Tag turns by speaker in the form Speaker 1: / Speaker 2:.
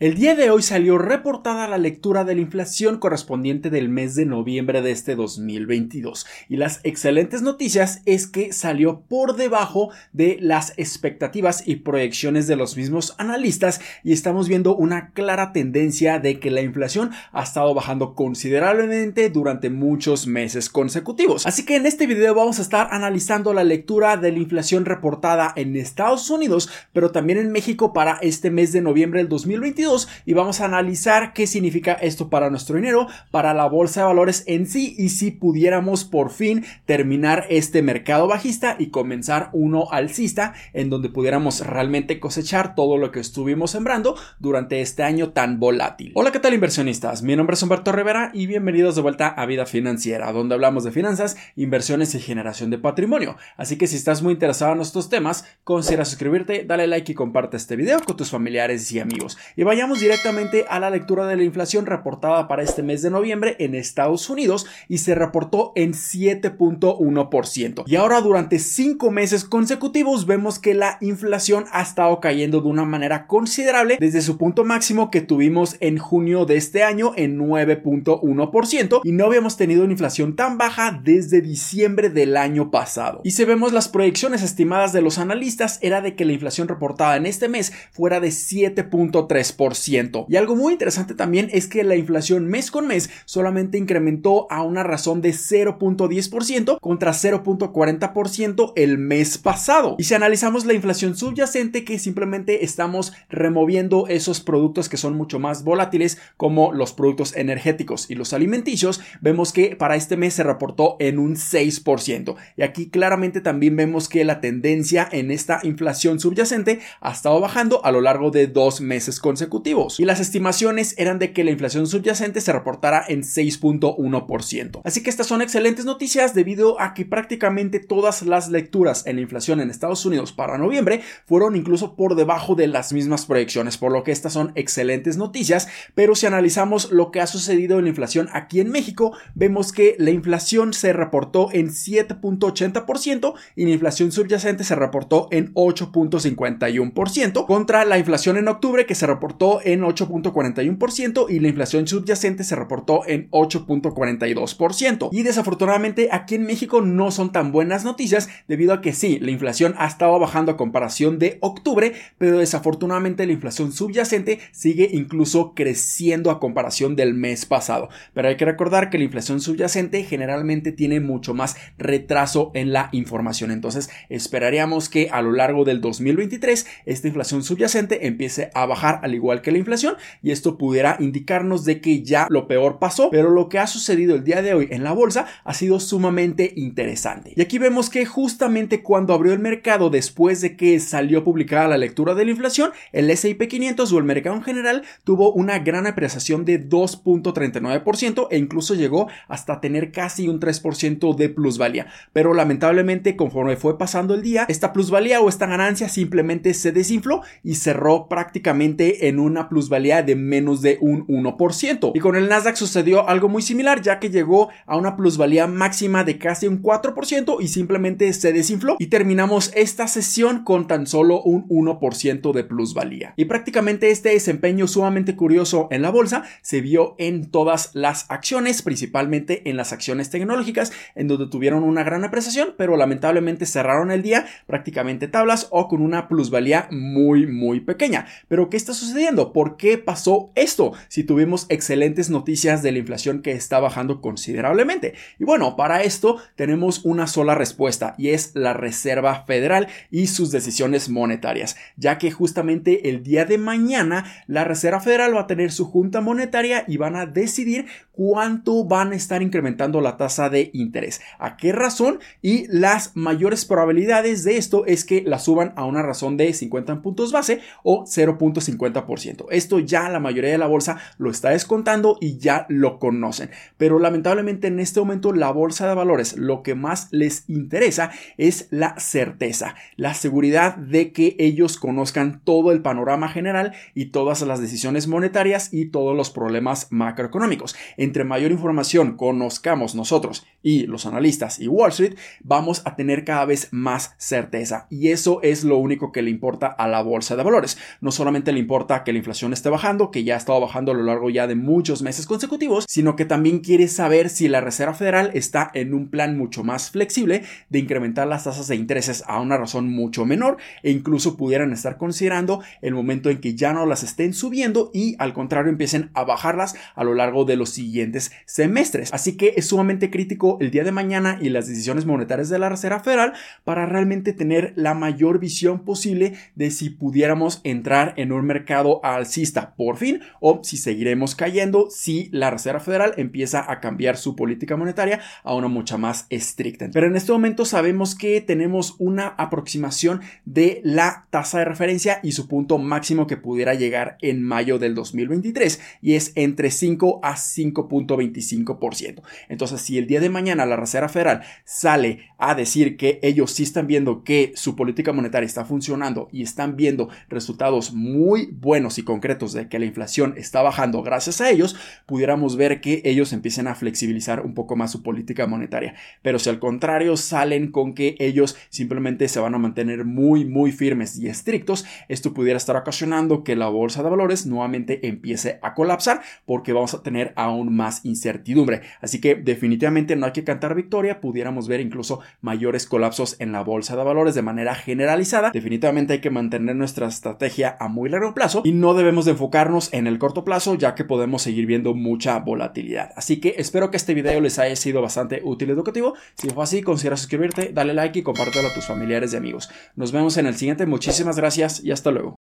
Speaker 1: El día de hoy salió reportada la lectura de la inflación correspondiente del mes de noviembre de este 2022 y las excelentes noticias es que salió por debajo de las expectativas y proyecciones de los mismos analistas y estamos viendo una clara tendencia de que la inflación ha estado bajando considerablemente durante muchos meses consecutivos. Así que en este video vamos a estar analizando la lectura de la inflación reportada en Estados Unidos pero también en México para este mes de noviembre del 2022 y vamos a analizar qué significa esto para nuestro dinero, para la bolsa de valores en sí y si pudiéramos por fin terminar este mercado bajista y comenzar uno alcista en donde pudiéramos realmente cosechar todo lo que estuvimos sembrando durante este año tan volátil. Hola, ¿qué tal inversionistas? Mi nombre es Humberto Rivera y bienvenidos de vuelta a Vida Financiera, donde hablamos de finanzas, inversiones y generación de patrimonio. Así que si estás muy interesado en estos temas, considera suscribirte, dale like y comparte este video con tus familiares y amigos. Y vaya Vayamos directamente a la lectura de la inflación reportada para este mes de noviembre en Estados Unidos y se reportó en 7.1%. Y ahora durante cinco meses consecutivos vemos que la inflación ha estado cayendo de una manera considerable desde su punto máximo que tuvimos en junio de este año en 9.1% y no habíamos tenido una inflación tan baja desde diciembre del año pasado. Y si vemos las proyecciones estimadas de los analistas era de que la inflación reportada en este mes fuera de 7.3%. Y algo muy interesante también es que la inflación mes con mes solamente incrementó a una razón de 0.10% contra 0.40% el mes pasado. Y si analizamos la inflación subyacente que simplemente estamos removiendo esos productos que son mucho más volátiles como los productos energéticos y los alimenticios, vemos que para este mes se reportó en un 6%. Y aquí claramente también vemos que la tendencia en esta inflación subyacente ha estado bajando a lo largo de dos meses consecutivos y las estimaciones eran de que la inflación subyacente se reportara en 6.1%. Así que estas son excelentes noticias debido a que prácticamente todas las lecturas en la inflación en Estados Unidos para noviembre fueron incluso por debajo de las mismas proyecciones, por lo que estas son excelentes noticias, pero si analizamos lo que ha sucedido en la inflación aquí en México, vemos que la inflación se reportó en 7.80% y la inflación subyacente se reportó en 8.51% contra la inflación en octubre que se reportó en 8.41% y la inflación subyacente se reportó en 8.42%. Y desafortunadamente aquí en México no son tan buenas noticias debido a que sí, la inflación ha estado bajando a comparación de octubre, pero desafortunadamente la inflación subyacente sigue incluso creciendo a comparación del mes pasado. Pero hay que recordar que la inflación subyacente generalmente tiene mucho más retraso en la información. Entonces esperaríamos que a lo largo del 2023 esta inflación subyacente empiece a bajar al igual que la inflación y esto pudiera indicarnos de que ya lo peor pasó, pero lo que ha sucedido el día de hoy en la bolsa ha sido sumamente interesante. Y aquí vemos que justamente cuando abrió el mercado después de que salió publicada la lectura de la inflación, el S&P 500 o el mercado en general tuvo una gran apreciación de 2.39% e incluso llegó hasta tener casi un 3% de plusvalía. Pero lamentablemente conforme fue pasando el día, esta plusvalía o esta ganancia simplemente se desinfló y cerró prácticamente en una plusvalía de menos de un 1%. Y con el Nasdaq sucedió algo muy similar, ya que llegó a una plusvalía máxima de casi un 4% y simplemente se desinfló. Y terminamos esta sesión con tan solo un 1% de plusvalía. Y prácticamente este desempeño sumamente curioso en la bolsa se vio en todas las acciones, principalmente en las acciones tecnológicas, en donde tuvieron una gran apreciación, pero lamentablemente cerraron el día prácticamente tablas o con una plusvalía muy, muy pequeña. Pero ¿qué está sucediendo? ¿Por qué pasó esto? Si tuvimos excelentes noticias de la inflación que está bajando considerablemente. Y bueno, para esto tenemos una sola respuesta y es la Reserva Federal y sus decisiones monetarias, ya que justamente el día de mañana la Reserva Federal va a tener su junta monetaria y van a decidir cuánto van a estar incrementando la tasa de interés, a qué razón y las mayores probabilidades de esto es que la suban a una razón de 50 puntos base o 0.50 esto ya la mayoría de la bolsa lo está descontando y ya lo conocen. Pero lamentablemente en este momento la bolsa de valores lo que más les interesa es la certeza, la seguridad de que ellos conozcan todo el panorama general y todas las decisiones monetarias y todos los problemas macroeconómicos. Entre mayor información conozcamos nosotros y los analistas y Wall Street, vamos a tener cada vez más certeza. Y eso es lo único que le importa a la bolsa de valores. No solamente le importa que que la inflación esté bajando, que ya ha estado bajando a lo largo ya de muchos meses consecutivos, sino que también quiere saber si la Reserva Federal está en un plan mucho más flexible de incrementar las tasas de intereses a una razón mucho menor e incluso pudieran estar considerando el momento en que ya no las estén subiendo y al contrario empiecen a bajarlas a lo largo de los siguientes semestres. Así que es sumamente crítico el día de mañana y las decisiones monetarias de la Reserva Federal para realmente tener la mayor visión posible de si pudiéramos entrar en un mercado alcista por fin o si seguiremos cayendo si la Reserva Federal empieza a cambiar su política monetaria a una mucha más estricta. Pero en este momento sabemos que tenemos una aproximación de la tasa de referencia y su punto máximo que pudiera llegar en mayo del 2023 y es entre 5 a 5.25%. Entonces, si el día de mañana la Reserva Federal sale a decir que ellos sí están viendo que su política monetaria está funcionando y están viendo resultados muy buenos y concretos de que la inflación está bajando gracias a ellos, pudiéramos ver que ellos empiecen a flexibilizar un poco más su política monetaria. Pero si al contrario salen con que ellos simplemente se van a mantener muy, muy firmes y estrictos, esto pudiera estar ocasionando que la bolsa de valores nuevamente empiece a colapsar porque vamos a tener aún más incertidumbre. Así que definitivamente no hay que cantar victoria, pudiéramos ver incluso mayores colapsos en la bolsa de valores de manera generalizada. Definitivamente hay que mantener nuestra estrategia a muy largo plazo y no debemos de enfocarnos en el corto plazo ya que podemos seguir viendo mucha volatilidad. Así que espero que este video les haya sido bastante útil y educativo. Si fue así, considera suscribirte, dale like y compártelo a tus familiares y amigos. Nos vemos en el siguiente. Muchísimas gracias y hasta luego.